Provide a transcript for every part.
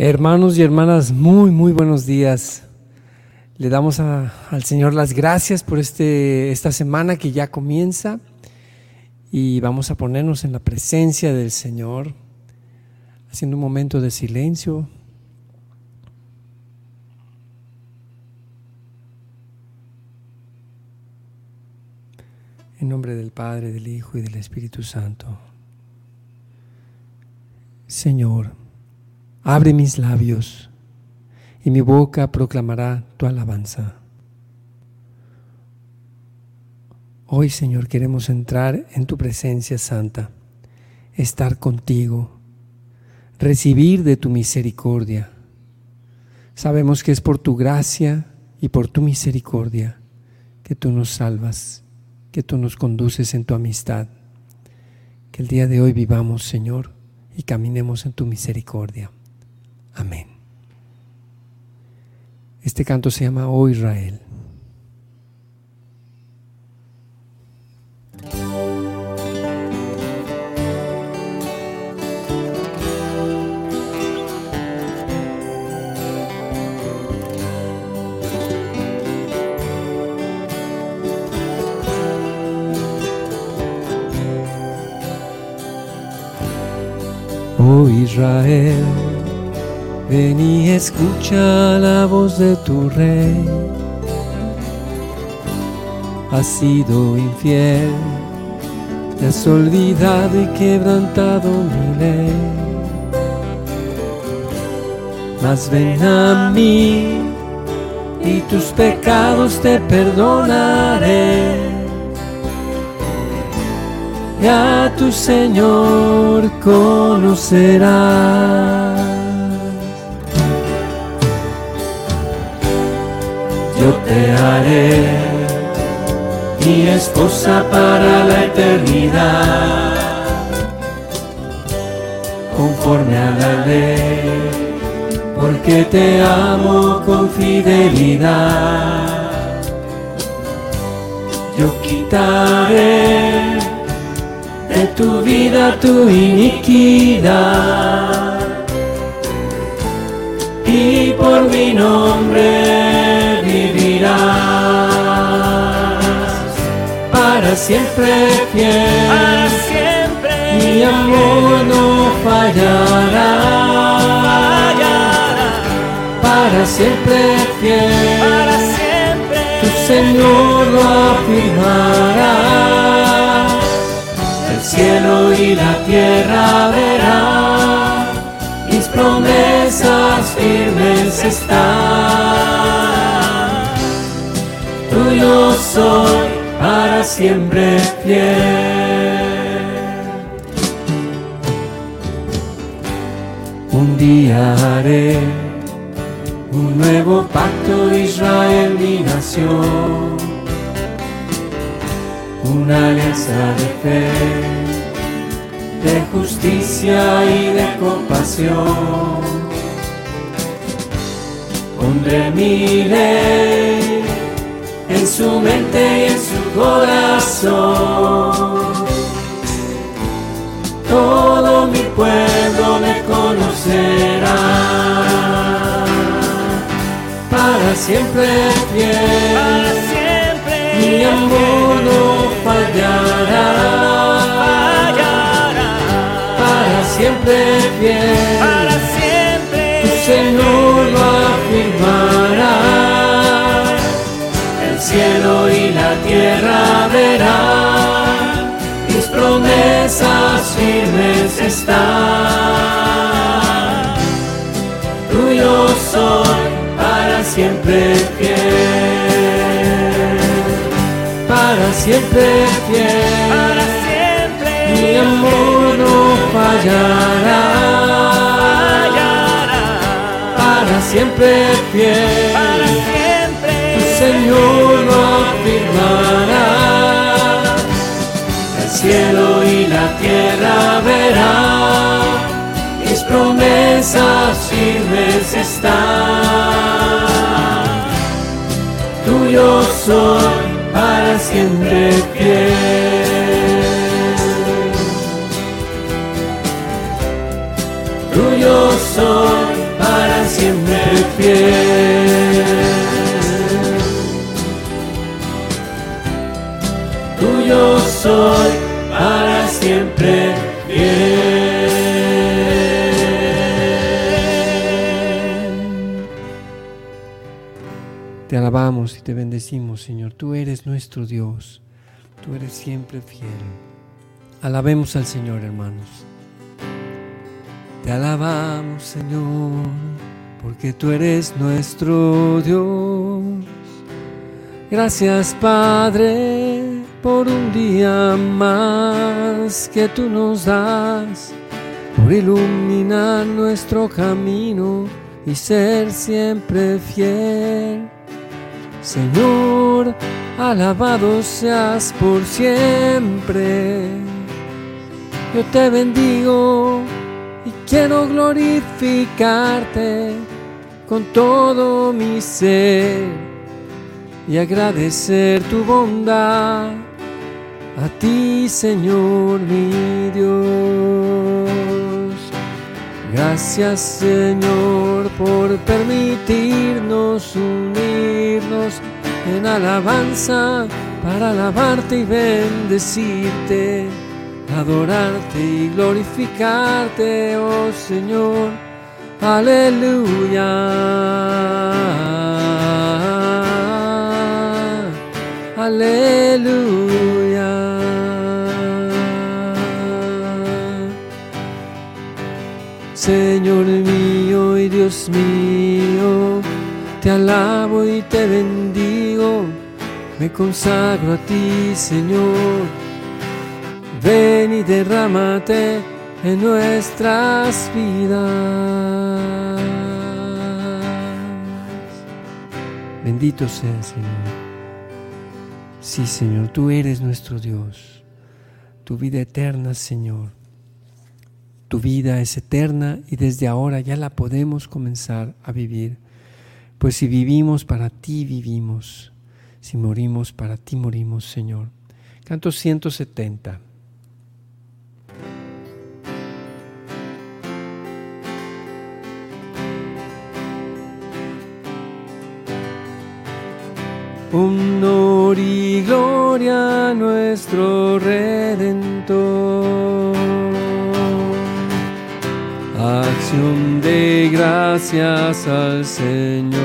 Hermanos y hermanas, muy, muy buenos días. Le damos al Señor las gracias por este, esta semana que ya comienza y vamos a ponernos en la presencia del Señor, haciendo un momento de silencio. En nombre del Padre, del Hijo y del Espíritu Santo. Señor, Abre mis labios y mi boca proclamará tu alabanza. Hoy, Señor, queremos entrar en tu presencia santa, estar contigo, recibir de tu misericordia. Sabemos que es por tu gracia y por tu misericordia que tú nos salvas, que tú nos conduces en tu amistad. Que el día de hoy vivamos, Señor, y caminemos en tu misericordia. Amén. Este canto se llama Oh Israel. Oh Israel Ven y escucha la voz de tu rey. Has sido infiel, te has olvidado y quebrantado mi ley. Mas ven a mí y tus pecados te perdonaré. Ya tu Señor conocerás. Mi esposa para la eternidad, conforme a la ley, porque te amo con fidelidad. Yo quitaré de tu vida tu iniquidad. Y por mi nombre para siempre fiel. Para siempre mi amor no fallará. Para siempre fiel. Para siempre tu Señor lo afirmará. El cielo y la tierra verán mis promesas firmes están para siempre fiel. Un día haré un nuevo pacto Israel mi nación, una alianza de fe, de justicia y de compasión. Pondré mi ley su mente y en su corazón. Todo mi pueblo me conocerá. Para siempre fiel. Para siempre mi amor no fallará. fallará. Para siempre fiel. Cielo y la tierra verán, mis promesas firmes están. Tuyo soy para siempre fiel, para siempre fiel. para siempre Mi amor no fallará, fallará. para siempre fiel. Verán, mis promesas firmes están. Tuyo soy para siempre alabamos y te bendecimos, Señor. Tú eres nuestro Dios. Tú eres siempre fiel. Alabemos al Señor, hermanos. Te alabamos, Señor, porque tú eres nuestro Dios. Gracias, Padre, por un día más que tú nos das, por iluminar nuestro camino y ser siempre fiel. Señor, alabado seas por siempre. Yo te bendigo y quiero glorificarte con todo mi ser y agradecer tu bondad a ti, Señor mi Dios. Gracias, Señor, por permitirnos unirnos en alabanza para alabarte y bendecirte, adorarte y glorificarte, oh Señor. Aleluya. Mío, te alabo y te bendigo, me consagro a ti, Señor. Ven y derrámate en nuestras vidas. Bendito sea, Señor. Sí, Señor, tú eres nuestro Dios. Tu vida eterna, Señor. Tu vida es eterna y desde ahora ya la podemos comenzar a vivir. Pues si vivimos para ti, vivimos. Si morimos para ti, morimos, Señor. Canto 170. Honor y gloria a nuestro Redentor. De gracias al Señor.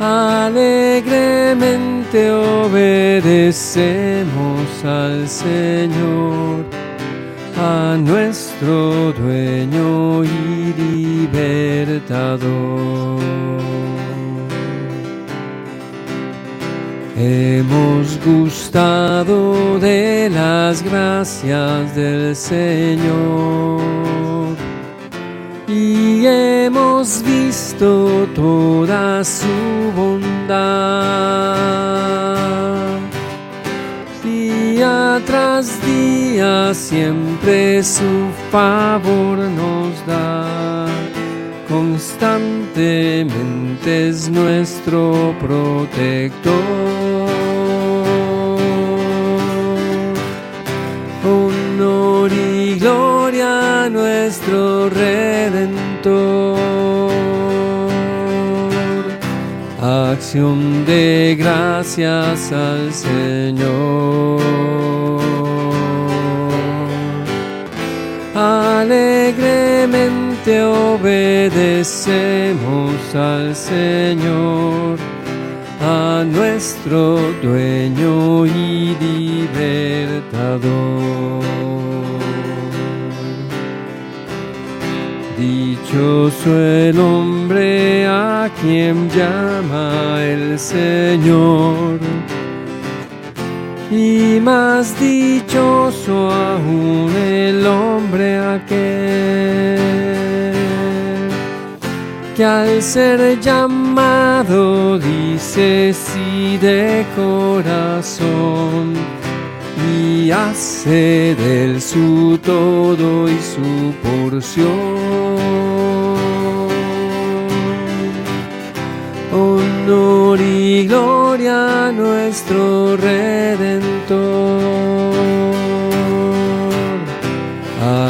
Alegremente obedecemos al Señor, a nuestro dueño y libertador. Hemos gustado de las gracias del Señor y hemos visto toda su bondad. Día tras día siempre su favor nos da. Constantemente es nuestro protector. Gloria a nuestro Redentor. Acción de gracias al Señor. Alegremente obedecemos al Señor, a nuestro dueño y libertador. Dichoso el hombre a quien llama el Señor, y más dichoso aún el hombre aquel que al ser llamado dice sí de corazón hace del su todo y su porción. Honor y gloria a nuestro Redentor.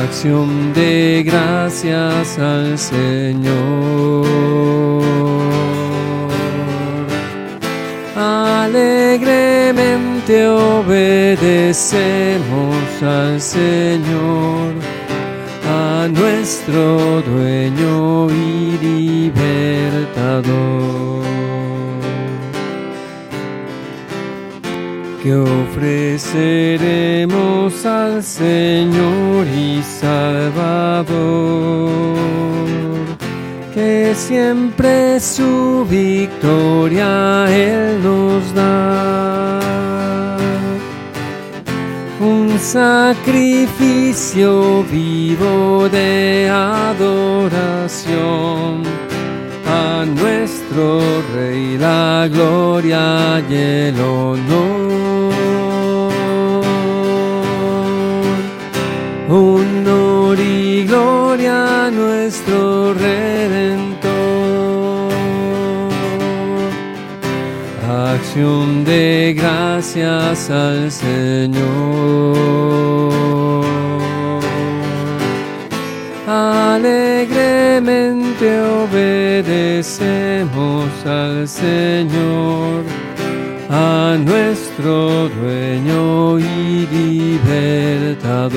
Acción de gracias al Señor. Alegremente obedecemos al Señor, a nuestro dueño y libertador. Que ofreceremos al Señor y Salvador que siempre su victoria Él nos da. Sacrificio vivo de adoración a nuestro Rey la gloria y el honor. Honor y gloria a nuestro De gracias al Señor. Alegremente obedecemos al Señor a nuestro dueño y libertador,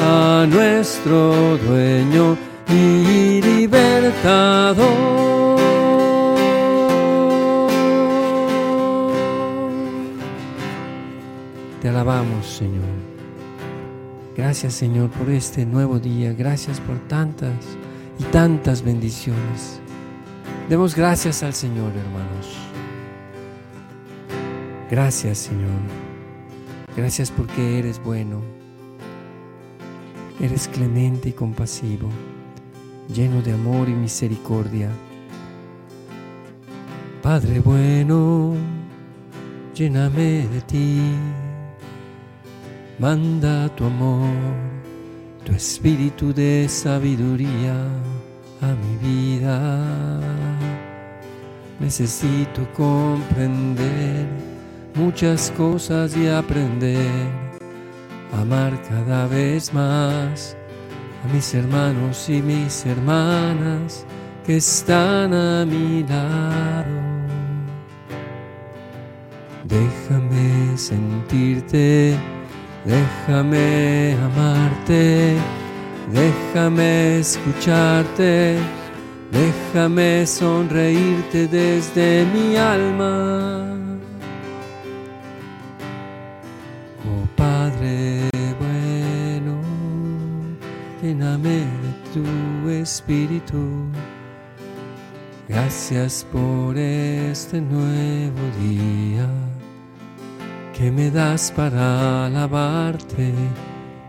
a nuestro dueño y Gracias, Señor, por este nuevo día. Gracias por tantas y tantas bendiciones. Demos gracias al Señor, hermanos. Gracias Señor. Gracias porque eres bueno. Eres clemente y compasivo, lleno de amor y misericordia. Padre bueno, lléname de ti. Manda tu amor, tu espíritu de sabiduría a mi vida. Necesito comprender muchas cosas y aprender a amar cada vez más a mis hermanos y mis hermanas que están a mi lado. Déjame sentirte, déjame amarte, déjame escucharte, déjame sonreírte desde mi alma. lléname de tu espíritu. Gracias por este nuevo día que me das para alabarte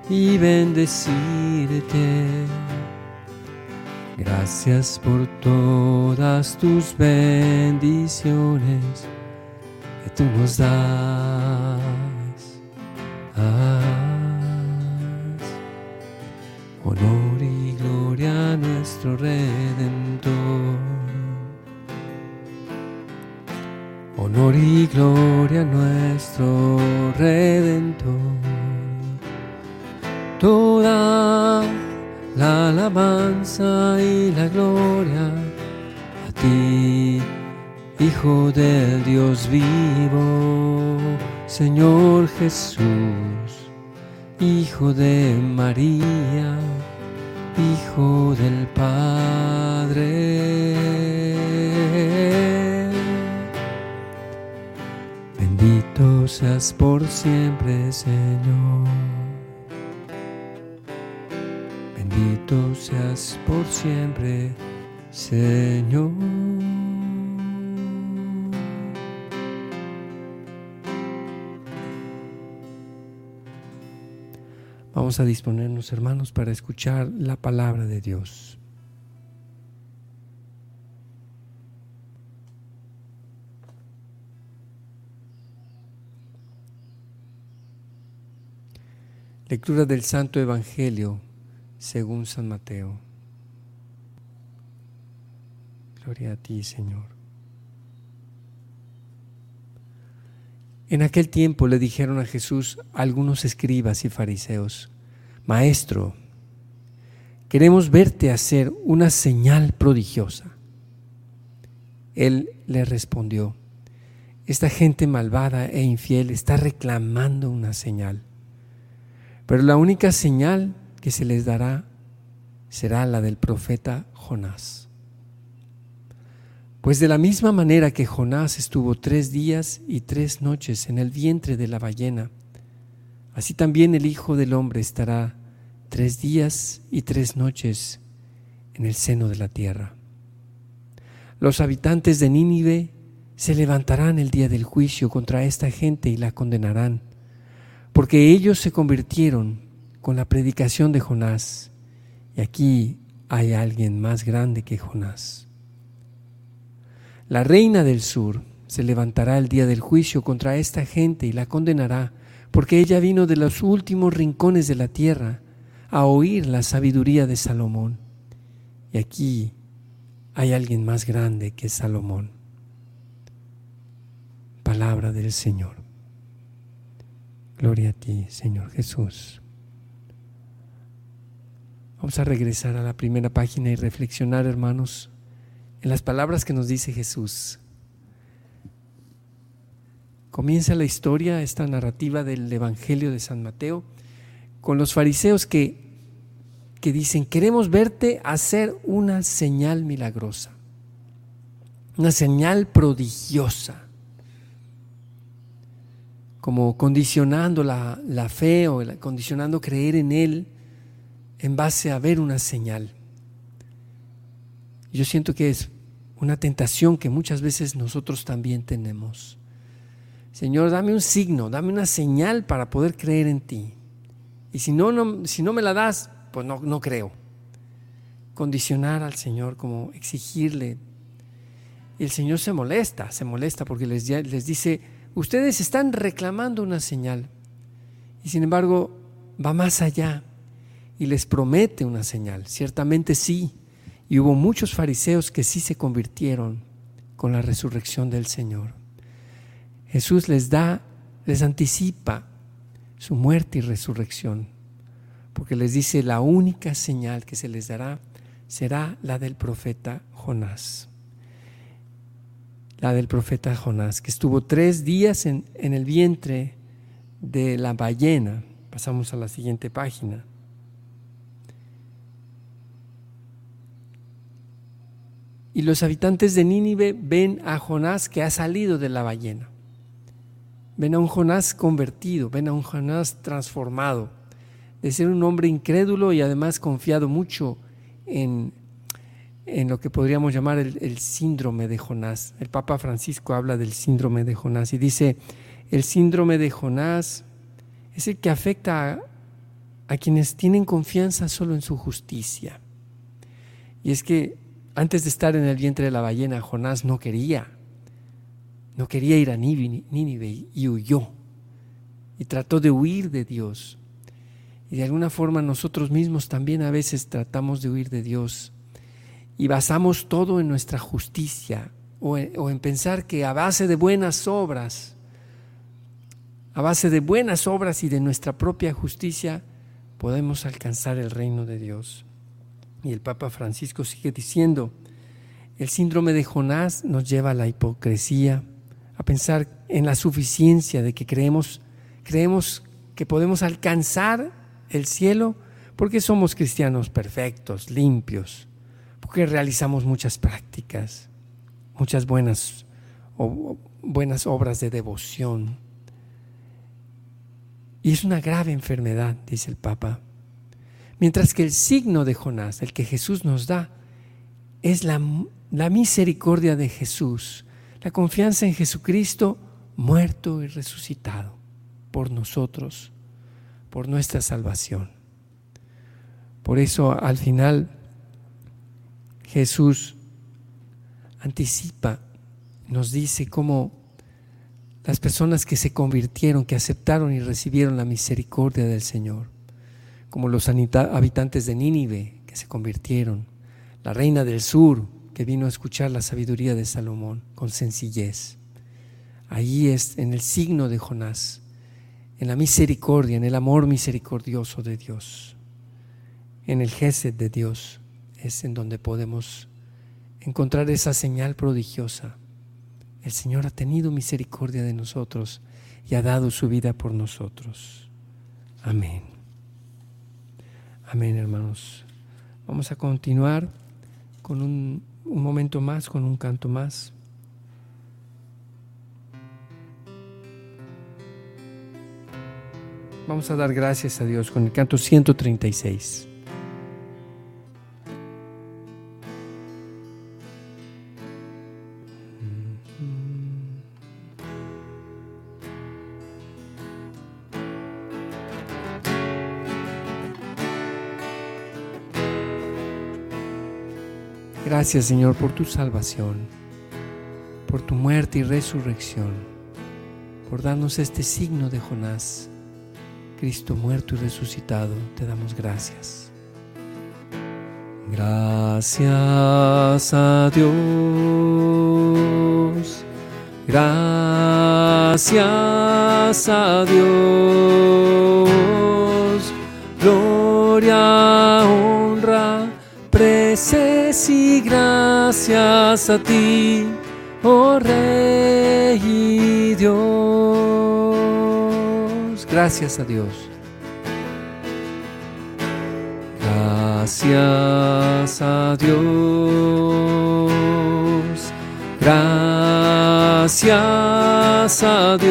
y bendecirte. Gracias por todas tus bendiciones que tú nos das. Honor y Hijo del Dios vivo, Señor Jesús Hijo de María, Hijo del Padre. Bendito seas por siempre, Señor. Bendito seas por siempre, Señor. Vamos a disponernos, hermanos, para escuchar la palabra de Dios. Lectura del Santo Evangelio según San Mateo. Gloria a ti, Señor. En aquel tiempo le dijeron a Jesús algunos escribas y fariseos, Maestro, queremos verte hacer una señal prodigiosa. Él le respondió, esta gente malvada e infiel está reclamando una señal. Pero la única señal que se les dará será la del profeta Jonás. Pues de la misma manera que Jonás estuvo tres días y tres noches en el vientre de la ballena, así también el Hijo del Hombre estará tres días y tres noches en el seno de la tierra. Los habitantes de Nínive se levantarán el día del juicio contra esta gente y la condenarán, porque ellos se convirtieron con la predicación de Jonás. Y aquí hay alguien más grande que Jonás. La reina del sur se levantará el día del juicio contra esta gente y la condenará, porque ella vino de los últimos rincones de la tierra a oír la sabiduría de Salomón. Y aquí hay alguien más grande que Salomón palabra del Señor. Gloria a ti, Señor Jesús. Vamos a regresar a la primera página y reflexionar, hermanos, en las palabras que nos dice Jesús. Comienza la historia, esta narrativa del Evangelio de San Mateo, con los fariseos que, que dicen, queremos verte hacer una señal milagrosa, una señal prodigiosa como condicionando la, fe o condicionando creer en Él en base a ver una señal. Yo siento que es una tentación que muchas veces nosotros también tenemos. Señor, dame un signo, dame una señal para poder creer en ti. Y si no, no si no me la das, pues no, no creo. Condicionar al Señor, como exigirle. Y el Señor se molesta, se molesta porque les, les dice, Ustedes están reclamando una señal y sin embargo va más allá y les promete una señal. Ciertamente sí. Y hubo muchos fariseos que sí se convirtieron con la resurrección del Señor. Jesús les da, les anticipa su muerte y resurrección, porque les dice la única señal que se les dará será la del profeta Jonás la del profeta Jonás, que estuvo tres días en, el vientre de la ballena. Pasamos a la siguiente página. Y los habitantes de Nínive ven a Jonás que ha salido de la ballena. Ven a un Jonás convertido, ven a un Jonás transformado, de ser un hombre incrédulo y además confiado mucho en, en lo que podríamos llamar el, síndrome de Jonás. El Papa Francisco habla del síndrome de Jonás y dice, el síndrome de Jonás es el que afecta a, a quienes tienen confianza solo en su justicia. Y es que antes de estar en el vientre de la ballena, Jonás no quería, no quería ir a Nínive y huyó. Y trató de huir de Dios. Y de alguna forma nosotros mismos también a veces tratamos de huir de Dios y basamos todo en nuestra justicia o en, pensar que a base de buenas obras, a base de buenas obras y de nuestra propia justicia, podemos alcanzar el reino de Dios. Y el Papa Francisco sigue diciendo, el síndrome de Jonás nos lleva a la hipocresía, a pensar en la suficiencia de que creemos, creemos que podemos alcanzar el cielo porque somos cristianos perfectos, limpios, porque realizamos muchas prácticas, muchas buenas, o, buenas obras de devoción. Y es una grave enfermedad, dice el Papa. Mientras que el signo de Jonás, el que Jesús nos da, es la, la misericordia de Jesús, la confianza en Jesucristo muerto y resucitado por nosotros, por nuestra salvación. Por eso al final Jesús anticipa, nos dice cómo las personas que se convirtieron, que aceptaron y recibieron la misericordia del Señor, como los habitantes de Nínive que se convirtieron, la reina del sur que vino a escuchar la sabiduría de Salomón con sencillez. Allí es en el signo de Jonás, en la misericordia, en el amor misericordioso de Dios, en el gesed de Dios es en donde podemos encontrar esa señal prodigiosa el Señor ha tenido misericordia de nosotros y ha dado su vida por nosotros. Amén. Amén, hermanos. Vamos a continuar con un, un momento más, con un canto más. Vamos a dar gracias a Dios con el canto 136. Gracias Señor por tu salvación, por tu muerte y resurrección, por darnos este signo de Jonás Cristo muerto y resucitado, te damos gracias. Gracias a Dios. Gracias a Dios. Gloria, honra, y gracias a ti, oh Rey y Dios gracias a Dios. Gracias a Dios. Gracias a Dios.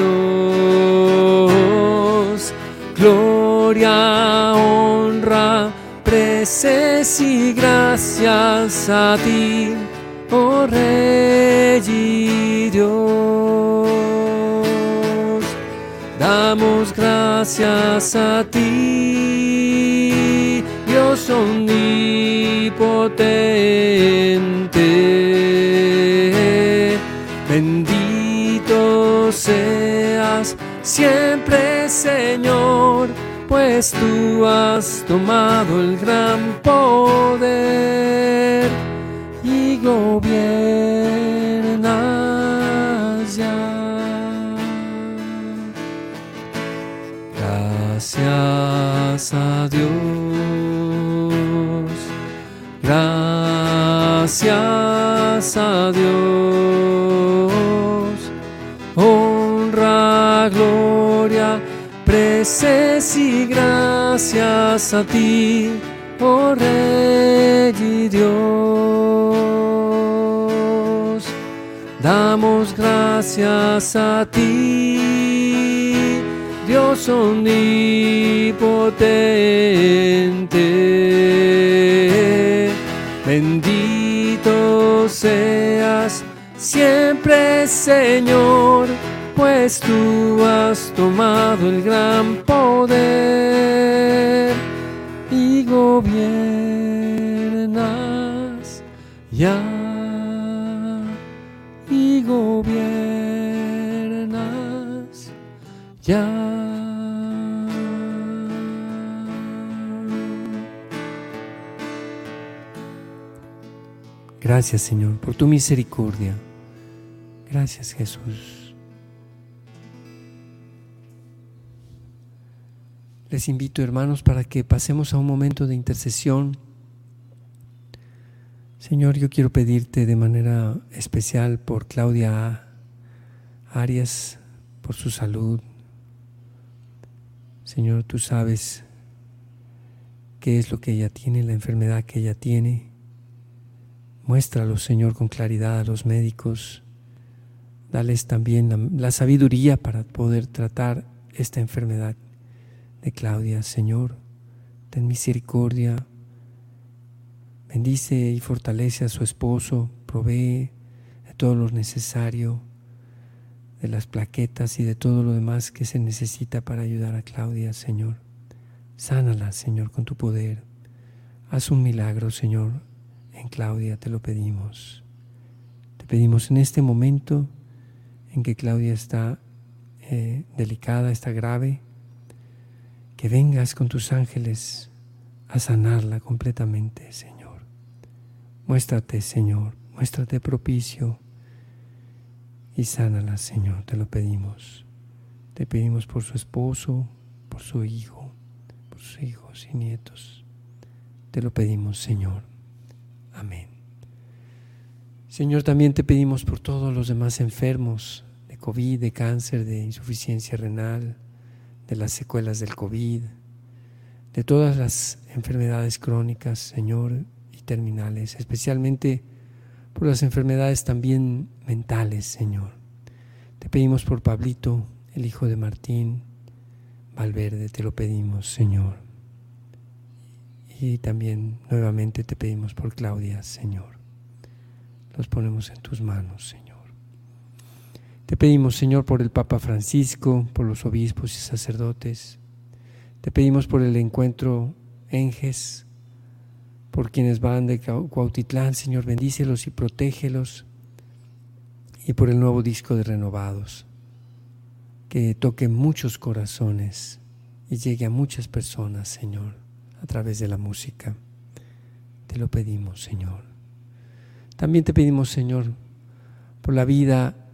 Gloria, honra, preces y gracias a ti, oh Rey Dios damos gracias a ti, Dios omnipotente. Bendito seas siempre, Señor, pues tú has tomado el gran poder y gobiernas ya. Gracias a Dios. Gracias a Dios. Honra, gloria, y gracias a ti, oh Rey y Dios. Damos gracias a ti Dios omnipotente. Bendito seas siempre, Señor, pues tú has tomado el gran poder y gobiernas ya y gobiernas ya. Gracias Señor por tu misericordia. Gracias Jesús. Les invito hermanos para que pasemos a un momento de intercesión. Señor, yo quiero pedirte de manera especial por Claudia Arias, por su salud. Señor, tú sabes qué es lo que ella tiene, la enfermedad que ella tiene. Muéstralo, Señor, con claridad a los médicos. Dales también la, sabiduría para poder tratar esta enfermedad de Claudia. Señor, ten misericordia. Bendice y fortalece a su esposo. Provee de todo lo necesario, de las plaquetas y de todo lo demás que se necesita para ayudar a Claudia, Señor. Sánala, Señor, con tu poder. Haz un milagro, Señor en Claudia, te lo pedimos. Te pedimos en este momento en que Claudia está eh, delicada, está grave, que vengas con tus ángeles a sanarla completamente, Señor. Muéstrate, Señor, muéstrate propicio y sánala, Señor, te lo pedimos. Te pedimos por su esposo, por su hijo, por sus hijos y nietos. Te lo pedimos, Señor. Amén. Señor, también te pedimos por todos los demás enfermos de COVID, de cáncer, de insuficiencia renal, de las secuelas del COVID, de todas las enfermedades crónicas, Señor, y terminales, especialmente por las enfermedades también mentales, Señor. Te pedimos por Pablito, el hijo de Martín Valverde, te lo pedimos, Señor. Y también nuevamente te pedimos por Claudia, Señor. Los ponemos en tus manos, Señor. Te pedimos, Señor, por el Papa Francisco, por los obispos y sacerdotes. Te pedimos por el encuentro Enges, por quienes van de Cuautitlán, Señor, bendícelos y protégelos. Y por el nuevo disco de Renovados, que toque muchos corazones y llegue a muchas personas, Señor, a través de la música. Te lo pedimos, Señor. También te pedimos, Señor, por la vida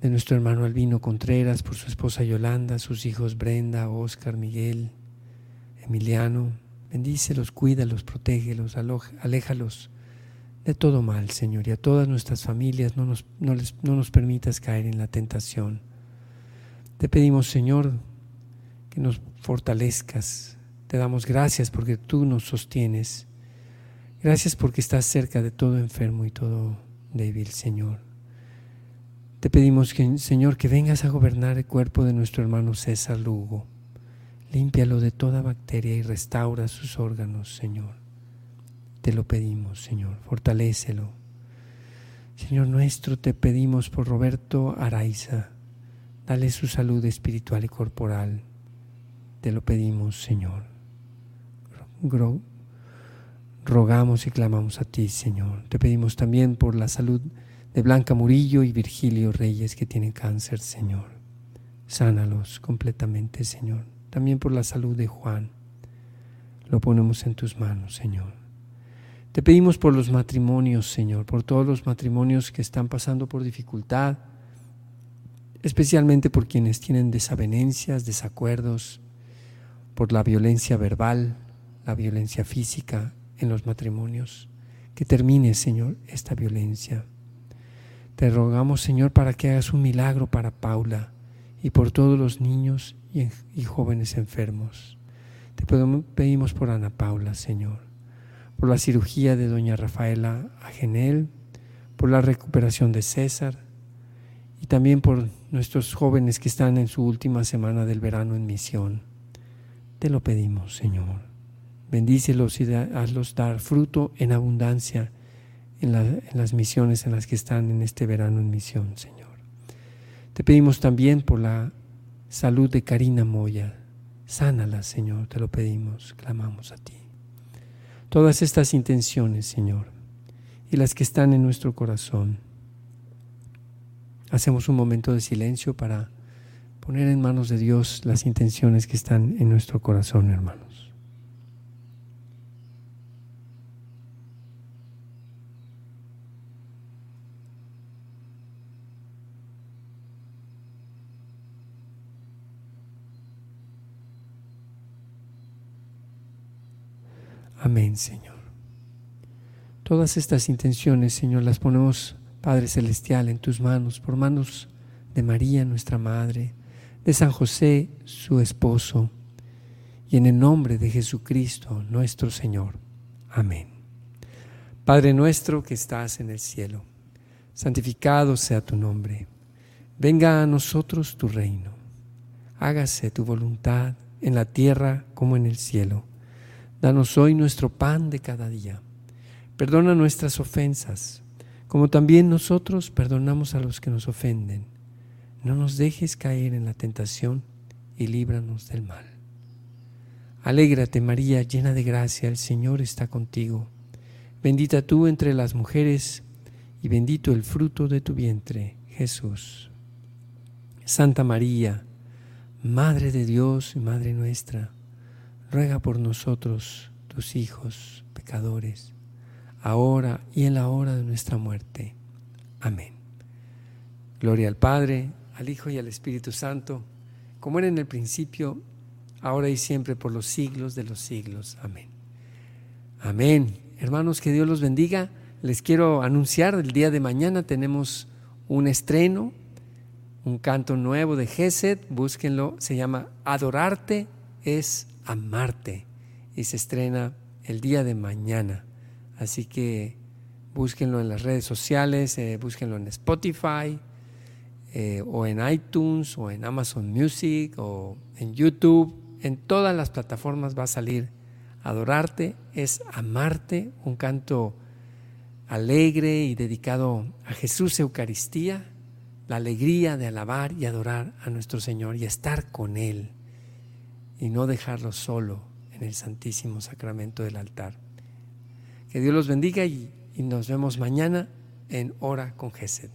de nuestro hermano Albino Contreras, por su esposa Yolanda, sus hijos Brenda, Oscar, Miguel, Emiliano, Bendícelos, cuídalos, protégelos, aléjalos de todo mal, Señor, y a todas nuestras familias no nos, no, les, no nos permitas caer en la tentación. Te pedimos, Señor, que nos fortalezcas. Te damos gracias porque tú nos sostienes. Gracias porque estás cerca de todo enfermo y todo débil, Señor. Te pedimos, Señor, que vengas a gobernar el cuerpo de nuestro hermano César Lugo Límpialo de toda bacteria y restaura sus órganos, Señor. Te lo pedimos, Señor. Fortalécelo. Señor nuestro, te pedimos por Roberto Araiza. Dale su salud espiritual y corporal. Te lo pedimos, Señor. Rogamos y clamamos a ti, Señor. Te pedimos también por la salud de Blanca Murillo y Virgilio Reyes que tienen cáncer, Señor. Sánalos completamente, Señor también por la salud de Juan. Lo ponemos en tus manos, Señor. Te pedimos por los matrimonios, Señor, por todos los matrimonios que están pasando por dificultad, especialmente por quienes tienen desavenencias, desacuerdos, por la violencia verbal, la violencia física en los matrimonios. Que termine, Señor, esta violencia. Te rogamos, Señor, para que hagas un milagro para Paula y por todos los niños y, jóvenes enfermos. Te pedimos por Ana Paula, Señor, por la cirugía de doña Rafaela Agenel, por la recuperación de César y también por nuestros jóvenes que están en su última semana del verano en misión. Te lo pedimos, Señor. Bendícelos y hazlos dar fruto en abundancia en, en las misiones en las que están en este verano en misión, Señor. Te pedimos también por la salud de Karina Moya. Sánala, Señor, te lo pedimos, clamamos a ti. Todas estas intenciones, Señor, y las que están en nuestro corazón. Hacemos un momento de silencio para poner en manos de Dios las intenciones que están en nuestro corazón, hermano. Amén, Señor. Todas estas intenciones, Señor, las ponemos, Padre Celestial, en tus manos, por manos de María, nuestra Madre, de San José, su esposo, y en el nombre de Jesucristo, nuestro Señor. Amén. Padre nuestro que estás en el cielo, santificado sea tu nombre. Venga a nosotros tu reino. Hágase tu voluntad en la tierra como en el cielo. Danos hoy nuestro pan de cada día. Perdona nuestras ofensas, como también nosotros perdonamos a los que nos ofenden. No nos dejes caer en la tentación y líbranos del mal. Alégrate María, llena de gracia, el Señor está contigo. Bendita tú entre las mujeres y bendito el fruto de tu vientre, Jesús. Santa María, Madre de Dios y Madre nuestra, ruega por nosotros, tus hijos pecadores, ahora y en la hora de nuestra muerte. Amén. Gloria al Padre, al Hijo y al Espíritu Santo, como era en el principio, ahora y siempre, por los siglos de los siglos. Amén. Amén. Hermanos, que Dios los bendiga. les quiero anunciar, el día de mañana tenemos un estreno, un canto nuevo de Gesed, búsquenlo, se llama Adorarte es amarte y se estrena el día de mañana. Así que búsquenlo en las redes sociales, eh, búsquenlo en Spotify eh, o en iTunes o en Amazon Music o en YouTube. En todas las plataformas va a salir Adorarte es amarte, un canto alegre y dedicado a Jesús Eucaristía, la alegría de alabar y adorar a nuestro Señor y estar con Él y no dejarlo solo en el Santísimo Sacramento del altar. Que Dios los bendiga y, nos vemos mañana en Hora con Gesed.